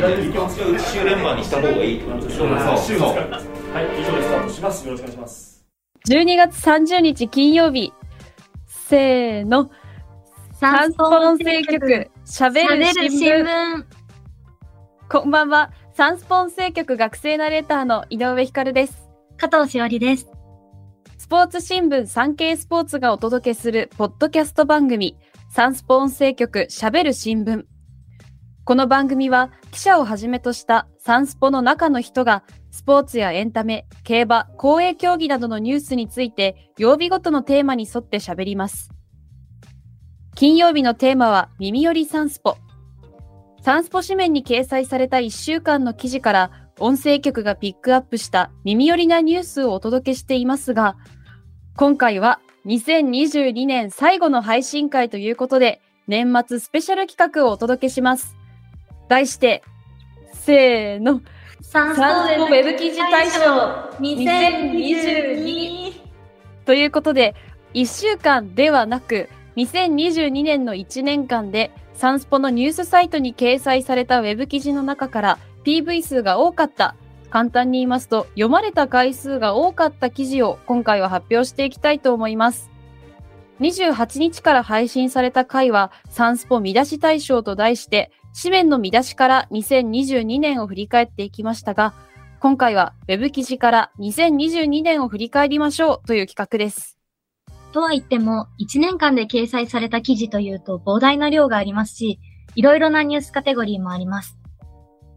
1周連番にした方がいいってことでしょそうそうはい、以上でスタートします。よろしくお願いします。12月30日金曜日。せーの。サンスポ音声局、喋る新聞。聞。こんばんは。サンスポ音声局学生ナレーターの井上光です。加藤しおりです。スポーツ新聞産経スポーツがお届けするポッドキャスト番組、サンスポ音声局喋る新聞。この番組は記者をはじめとしたサンスポの中の人がスポーツやエンタメ、競馬、公営競技などのニュースについて曜日ごとのテーマに沿って喋ります。金曜日のテーマは耳よりサンスポ。サンスポ紙面に掲載された1週間の記事から音声局がピックアップした耳寄りなニュースをお届けしていますが、今回は2022年最後の配信会ということで、年末スペシャル企画をお届けします。題して、せーの、サンスポウェブ記事大賞2022。ということで、1週間ではなく、2022年の1年間で、サンスポのニュースサイトに掲載されたウェブ記事の中から PV 数が多かった、簡単に言いますと、読まれた回数が多かった記事を今回は発表していきたいと思います。28日から配信された回は、サンスポ見出し大賞と題して、紙面の見出しから2022年を振り返っていきましたが、今回は Web 記事から2022年を振り返りましょうという企画です。とは言っても、1年間で掲載された記事というと膨大な量がありますし、いろいろなニュースカテゴリーもあります。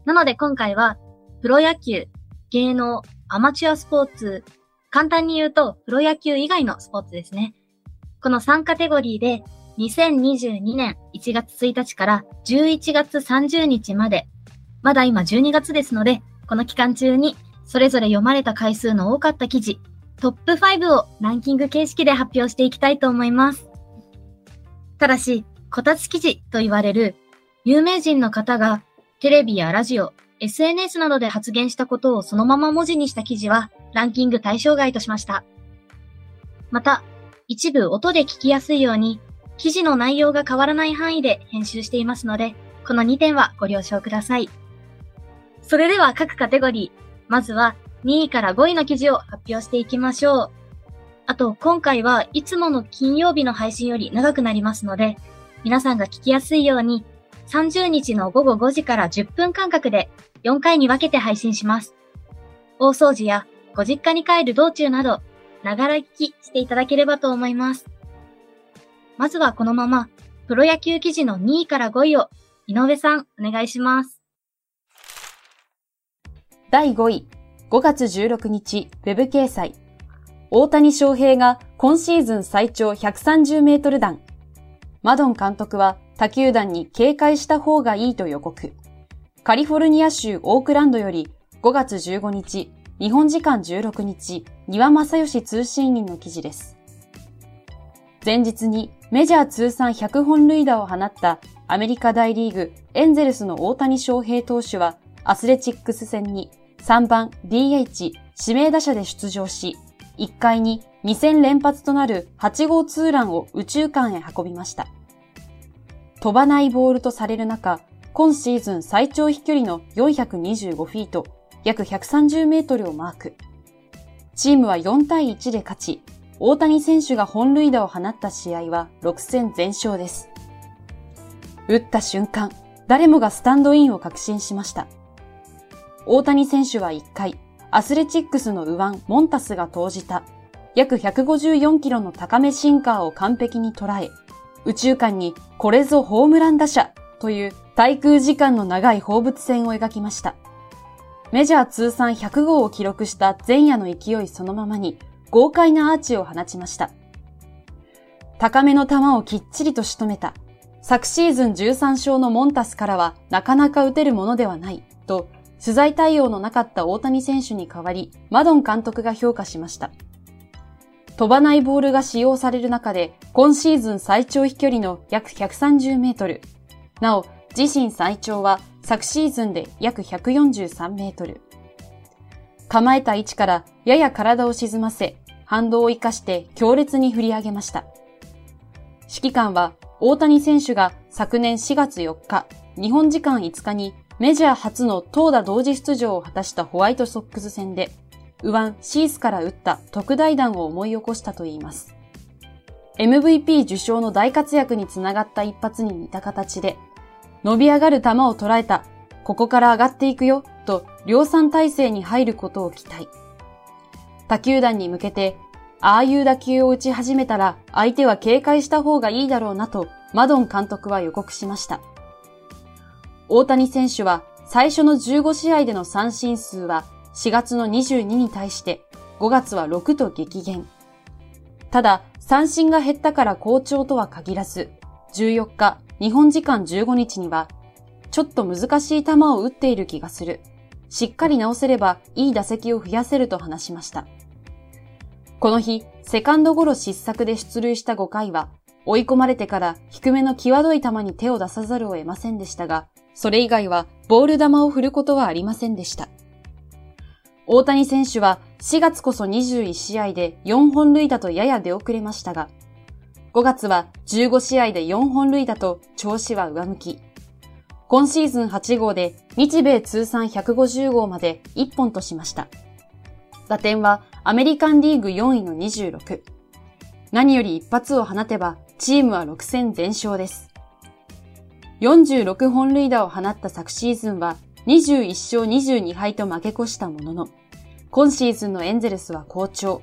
なので今回は、プロ野球、芸能、アマチュアスポーツ、簡単に言うと、プロ野球以外のスポーツですね。この3カテゴリーで、2022年1月1日から11月30日まで、まだ今12月ですので、この期間中にそれぞれ読まれた回数の多かった記事、トップ5をランキング形式で発表していきたいと思います。ただし、こたつ記事と言われる有名人の方がテレビやラジオ、SNS などで発言したことをそのまま文字にした記事はランキング対象外としました。また、一部音で聞きやすいように記事の内容が変わらない範囲で編集していますので、この2点はご了承ください。それでは各カテゴリー、まずは2位から5位の記事を発表していきましょう。あと、今回はいつもの金曜日の配信より長くなりますので、皆さんが聞きやすいように、30日の午後5時から10分間隔で4回に分けて配信します。大掃除やご実家に帰る道中など、ながら聞きしていただければと思います。まずはこのまま、プロ野球記事の2位から5位を、井上さん、お願いします。第5位、5月16日、ウェブ掲載。大谷翔平が今シーズン最長130メートル弾。マドン監督は他球団に警戒した方がいいと予告。カリフォルニア州オークランドより5月15日、日本時間16日、庭正義通信員の記事です。前日にメジャー通算100本塁打を放ったアメリカ大リーグエンゼルスの大谷翔平投手はアスレチックス戦に3番 DH 指名打者で出場し、1回に2戦連発となる8号ツーランを宇宙間へ運びました。飛ばないボールとされる中、今シーズン最長飛距離の425フィート、約130メートルをマーク。チームは4対1で勝ち、大谷選手が本塁打を放った試合は6戦全勝です。打った瞬間、誰もがスタンドインを確信しました。大谷選手は1回、アスレチックスの右腕モンタスが投じた約154キロの高めシンカーを完璧に捉え、宇宙間にこれぞホームラン打者という滞空時間の長い放物線を描きました。メジャー通算100号を記録した前夜の勢いそのままに豪快なアーチを放ちました。高めの球をきっちりと仕留めた。昨シーズン13勝のモンタスからはなかなか打てるものではないと取材対応のなかった大谷選手に代わり、マドン監督が評価しました。飛ばないボールが使用される中で、今シーズン最長飛距離の約130メートル。なお、自身最長は昨シーズンで約143メートル。構えた位置からやや体を沈ませ、反動を生かして強烈に振り上げました。指揮官は大谷選手が昨年4月4日、日本時間5日にメジャー初の投打同時出場を果たしたホワイトソックス戦で、右腕シースから打った特大弾を思い起こしたといいます。MVP 受賞の大活躍につながった一発に似た形で、伸び上がる球を捉えた、ここから上がっていくよ、と量産体制に入ることを期待。他球団に向けて、ああいう打球を打ち始めたら相手は警戒した方がいいだろうなとマドン監督は予告しました。大谷選手は最初の15試合での三振数は4月の22に対して5月は6と激減。ただ、三振が減ったから好調とは限らず、14日、日本時間15日には、ちょっと難しい球を打っている気がする。しっかり直せればいい打席を増やせると話しました。この日、セカンドゴロ失策で出塁した5回は、追い込まれてから低めの際どい球に手を出さざるを得ませんでしたが、それ以外はボール球を振ることはありませんでした。大谷選手は4月こそ21試合で4本塁打とやや出遅れましたが、5月は15試合で4本塁打と調子は上向き、今シーズン8号で日米通算150号まで1本としました。打点はアメリカンリーグ4位の26。何より一発を放てばチームは6戦全勝です。46本塁打を放った昨シーズンは21勝22敗と負け越したものの、今シーズンのエンゼルスは好調。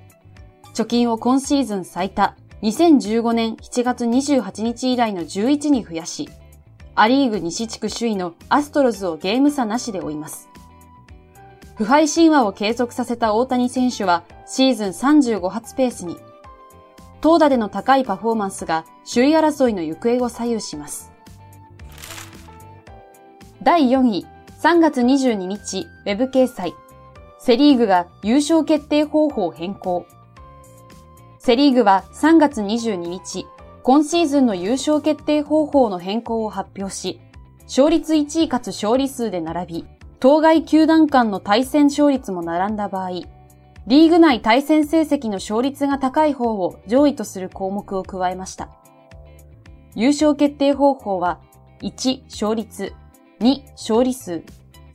貯金を今シーズン最多、2015年7月28日以来の11に増やし、アリーグ西地区首位のアストロズをゲーム差なしで追います。不敗神話を継続させた大谷選手はシーズン35発ペースに、投打での高いパフォーマンスが首位争いの行方を左右します。第4位、3月22日、ウェブ掲載。セリーグが優勝決定方法変更。セリーグは3月22日、今シーズンの優勝決定方法の変更を発表し、勝率1位かつ勝利数で並び、当該球団間の対戦勝率も並んだ場合、リーグ内対戦成績の勝率が高い方を上位とする項目を加えました。優勝決定方法は、1、勝率、2、勝利数。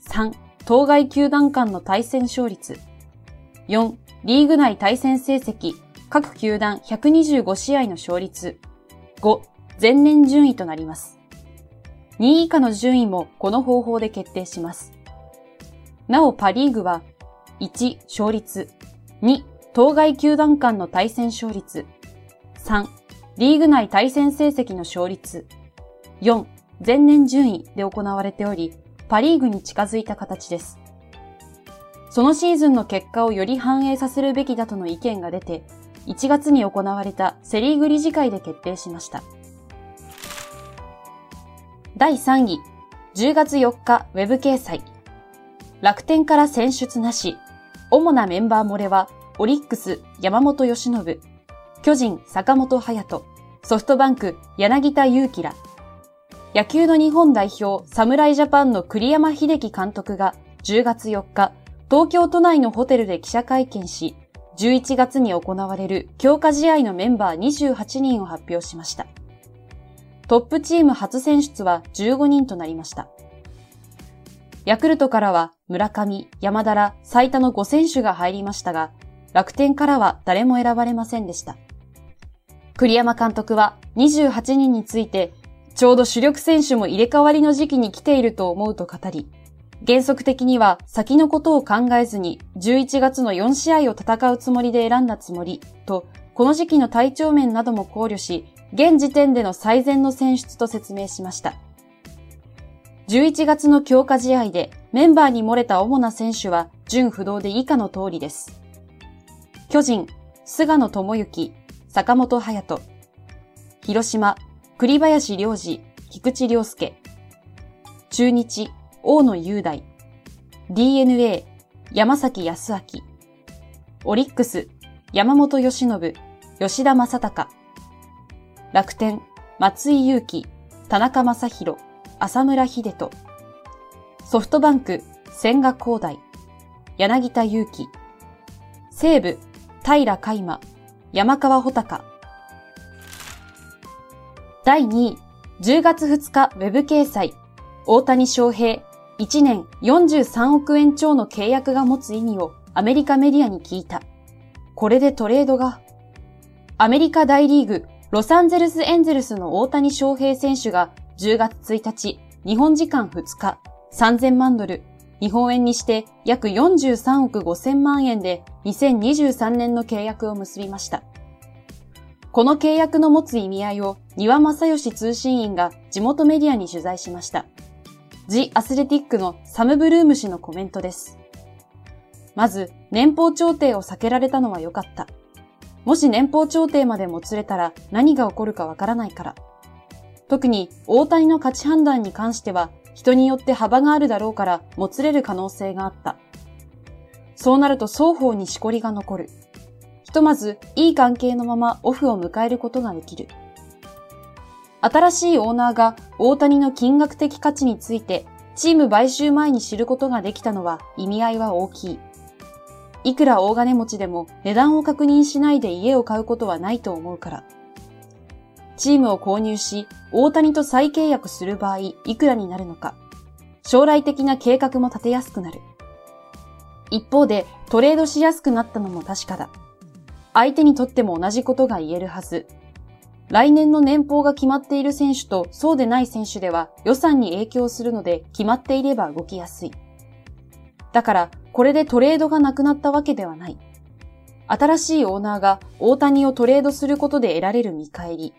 3、当該球団間の対戦勝率。4、リーグ内対戦成績、各球団125試合の勝率。5、前年順位となります。2位以下の順位もこの方法で決定します。なおパリーグは、1、勝率。2、当該球団間の対戦勝率。3、リーグ内対戦成績の勝率。4、前年順位で行われており、パリーグに近づいた形です。そのシーズンの結果をより反映させるべきだとの意見が出て、1月に行われたセリーグ理事会で決定しました。第3位、10月4日ウェブ掲載。楽天から選出なし、主なメンバー漏れは、オリックス山本由伸、巨人坂本隼人、ソフトバンク柳田悠岐ら、野球の日本代表、侍ジャパンの栗山秀樹監督が10月4日、東京都内のホテルで記者会見し、11月に行われる強化試合のメンバー28人を発表しました。トップチーム初選出は15人となりました。ヤクルトからは村上、山田ら最多の5選手が入りましたが、楽天からは誰も選ばれませんでした。栗山監督は28人についてちょうど主力選手も入れ替わりの時期に来ていると思うと語り、原則的には先のことを考えずに11月の4試合を戦うつもりで選んだつもりと、この時期の体調面なども考慮し、現時点での最善の選出と説明しました。11月の強化試合でメンバーに漏れた主な選手は順不動で以下の通りです。巨人、菅野智之、坂本隼人。広島、栗林良二、菊池良介。中日、大野雄大。DNA、山崎康明。オリックス、山本由伸、吉田正尚。楽天、松井裕樹、田中正宏、浅村秀人。ソフトバンク、千賀光大、柳田祐希。西武、平海馬、山川穂高。第2位、10月2日ウェブ掲載、大谷翔平、1年43億円超の契約が持つ意味をアメリカメディアに聞いた。これでトレードが。アメリカ大リーグ、ロサンゼルスエンゼルスの大谷翔平選手が10月1日、日本時間2日、3000万ドル、日本円にして約43億5000万円で2023年の契約を結びました。この契約の持つ意味合いを庭正義通信員が地元メディアに取材しました。ジ・アスレティックのサム・ブルーム氏のコメントです。まず、年俸調停を避けられたのは良かった。もし年俸調停までもつれたら何が起こるかわからないから。特に大谷の価値判断に関しては人によって幅があるだろうからもつれる可能性があった。そうなると双方にしこりが残る。ひとまずいい関係のままオフを迎えることができる。新しいオーナーが大谷の金額的価値についてチーム買収前に知ることができたのは意味合いは大きい。いくら大金持ちでも値段を確認しないで家を買うことはないと思うから。チームを購入し、大谷と再契約する場合、いくらになるのか。将来的な計画も立てやすくなる。一方で、トレードしやすくなったのも確かだ。相手にとっても同じことが言えるはず。来年の年俸が決まっている選手とそうでない選手では予算に影響するので決まっていれば動きやすい。だから、これでトレードがなくなったわけではない。新しいオーナーが大谷をトレードすることで得られる見返り、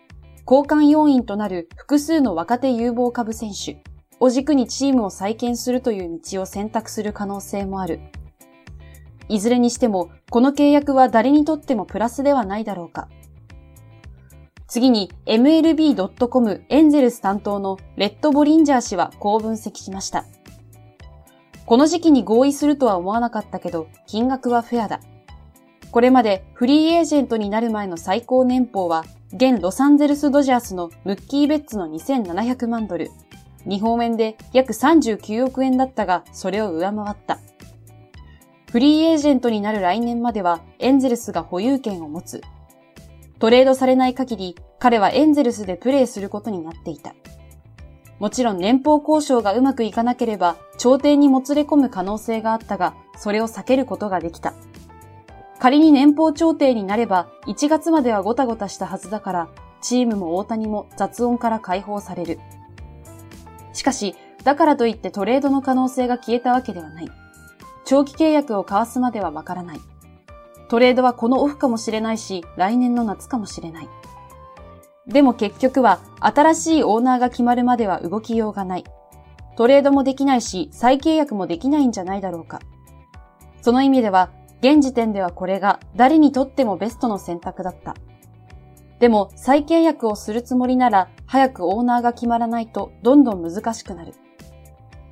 交換要因となる複数の若手有望株選手を軸にチームを再建するという道を選択する可能性もある。いずれにしても、この契約は誰にとってもプラスではないだろうか。次に MLB.com エンゼルス担当のレッド・ボリンジャー氏はこう分析しました。この時期に合意するとは思わなかったけど、金額はフェアだ。これまでフリーエージェントになる前の最高年俸は、現ロサンゼルスドジャースのムッキー・ベッツの2700万ドル、日本円で約39億円だったが、それを上回った。フリーエージェントになる来年まではエンゼルスが保有権を持つ。トレードされない限り、彼はエンゼルスでプレーすることになっていた。もちろん年俸交渉がうまくいかなければ、朝廷にもつれ込む可能性があったが、それを避けることができた。仮に年俸調停になれば、1月まではごたごたしたはずだから、チームも大谷も雑音から解放される。しかし、だからといってトレードの可能性が消えたわけではない。長期契約を交わすまではわからない。トレードはこのオフかもしれないし、来年の夏かもしれない。でも結局は新しいオーナーが決まるまでは動きようがない。トレードもできないし、再契約もできないんじゃないだろうか。その意味では、現時点ではこれが誰にとってもベストの選択だった。でも再契約をするつもりなら早くオーナーが決まらないとどんどん難しくなる。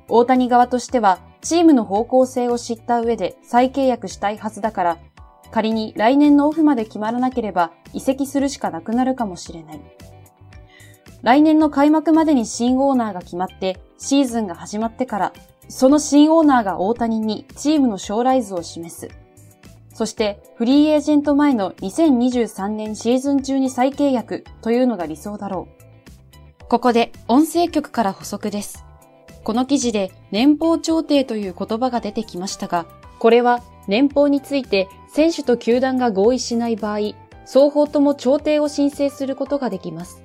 大谷側としてはチームの方向性を知った上で再契約したいはずだから仮に来年のオフまで決まらなければ移籍するしかなくなるかもしれない。来年の開幕までに新オーナーが決まってシーズンが始まってから、その新オーナーが大谷にチームの将来図を示す。そしてフリーエージェント前の2023年シーズン中に再契約というのが理想だろう。ここで音声局から補足です。この記事で年俸調停という言葉が出てきましたが、これは年俸について選手と球団が合意しない場合、双方とも調停を申請することができます。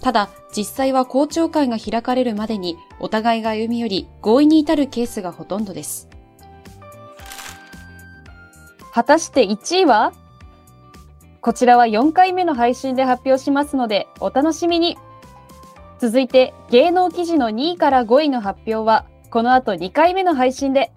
ただ、実際は公聴会が開かれるまでにお互いが歩み寄り合意に至るケースがほとんどです。果たして1位は？こちらは4回目の配信で発表しますのでお楽しみに続いて芸能記事の2位から5位の発表はこの後2回目の配信で